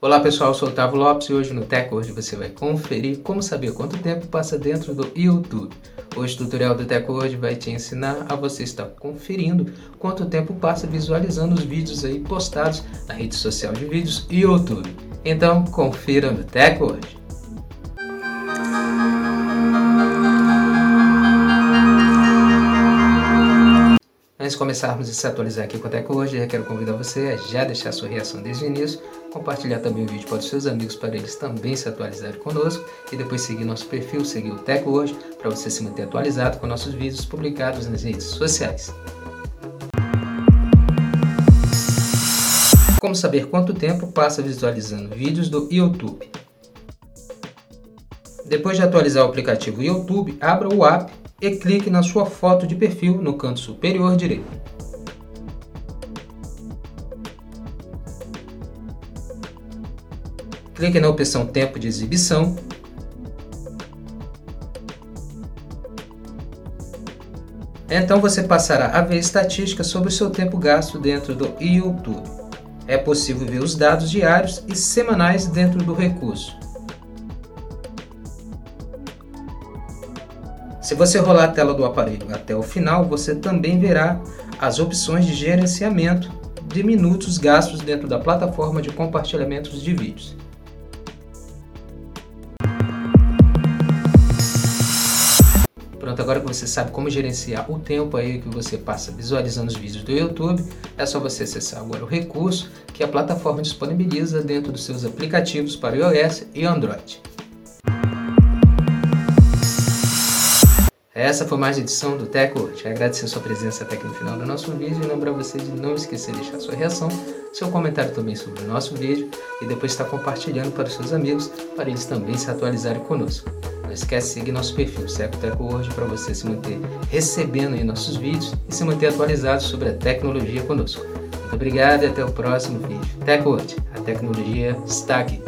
Olá pessoal, eu sou o Otávio Lopes e hoje no Tech Hoje você vai conferir como saber quanto tempo passa dentro do YouTube. Hoje o tutorial do Tech Hoje vai te ensinar a você estar conferindo quanto tempo passa visualizando os vídeos aí postados na rede social de vídeos YouTube. Então confira no Tech Hoje. De começarmos a se atualizar aqui com a eu quero convidar você a já deixar sua reação desde o início, compartilhar também o vídeo para os seus amigos para eles também se atualizarem conosco e depois seguir nosso perfil, seguir o Teco hoje para você se manter atualizado com nossos vídeos publicados nas redes sociais. Como saber quanto tempo passa visualizando vídeos do YouTube? Depois de atualizar o aplicativo YouTube, abra o app e clique na sua foto de perfil no canto superior direito. Clique na opção Tempo de exibição Então você passará a ver estatísticas sobre o seu tempo gasto dentro do YouTube. É possível ver os dados diários e semanais dentro do recurso. Se você rolar a tela do aparelho até o final, você também verá as opções de gerenciamento de minutos gastos dentro da plataforma de compartilhamento de vídeos. Pronto, agora que você sabe como gerenciar o tempo aí que você passa visualizando os vídeos do YouTube, é só você acessar agora o recurso que a plataforma disponibiliza dentro dos seus aplicativos para iOS e Android. Essa foi mais edição do Teco. Te agradecer sua presença até aqui no final do nosso vídeo e lembrar você de não esquecer de deixar sua reação, seu comentário também sobre o nosso vídeo e depois estar compartilhando para os seus amigos para eles também se atualizarem conosco. Não esquece de seguir nosso perfil Seco Teco hoje para você se manter recebendo nossos vídeos e se manter atualizado sobre a tecnologia conosco. Muito obrigado e até o próximo vídeo. Teco a tecnologia está aqui.